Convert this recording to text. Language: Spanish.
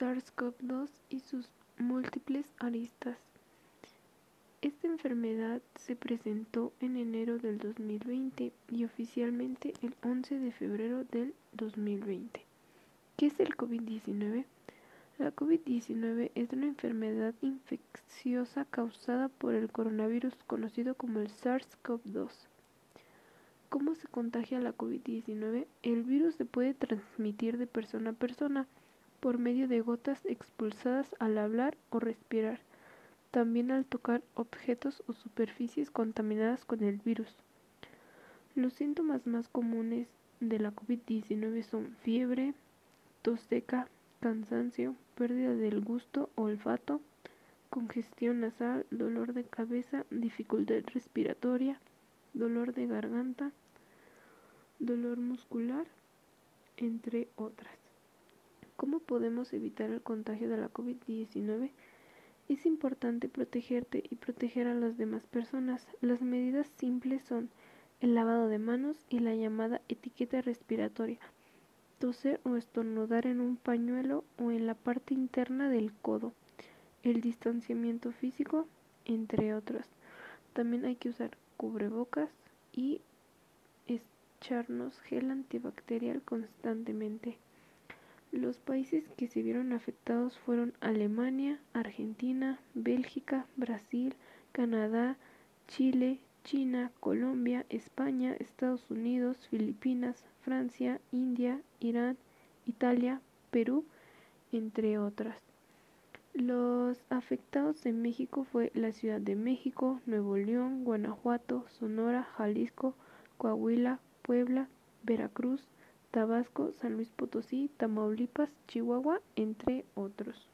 SARS-CoV-2 y sus múltiples aristas. Esta enfermedad se presentó en enero del 2020 y oficialmente el 11 de febrero del 2020. ¿Qué es el COVID-19? La COVID-19 es una enfermedad infecciosa causada por el coronavirus conocido como el SARS-CoV-2. ¿Cómo se contagia la COVID-19? El virus se puede transmitir de persona a persona por medio de gotas expulsadas al hablar o respirar, también al tocar objetos o superficies contaminadas con el virus. Los síntomas más comunes de la COVID-19 son fiebre, tos seca, cansancio, pérdida del gusto o olfato, congestión nasal, dolor de cabeza, dificultad respiratoria, dolor de garganta, dolor muscular, entre otras. ¿Cómo podemos evitar el contagio de la COVID-19? Es importante protegerte y proteger a las demás personas. Las medidas simples son el lavado de manos y la llamada etiqueta respiratoria. Toser o estornudar en un pañuelo o en la parte interna del codo. El distanciamiento físico, entre otros. También hay que usar cubrebocas y echarnos gel antibacterial constantemente. Los países que se vieron afectados fueron Alemania, Argentina, Bélgica, Brasil, Canadá, Chile, China, Colombia, España, Estados Unidos, Filipinas, Francia, India, Irán, Italia, Perú, entre otras. Los afectados en México fue la Ciudad de México, Nuevo León, Guanajuato, Sonora, Jalisco, Coahuila, Puebla, Veracruz, Tabasco, San Luis Potosí, Tamaulipas, Chihuahua, entre otros.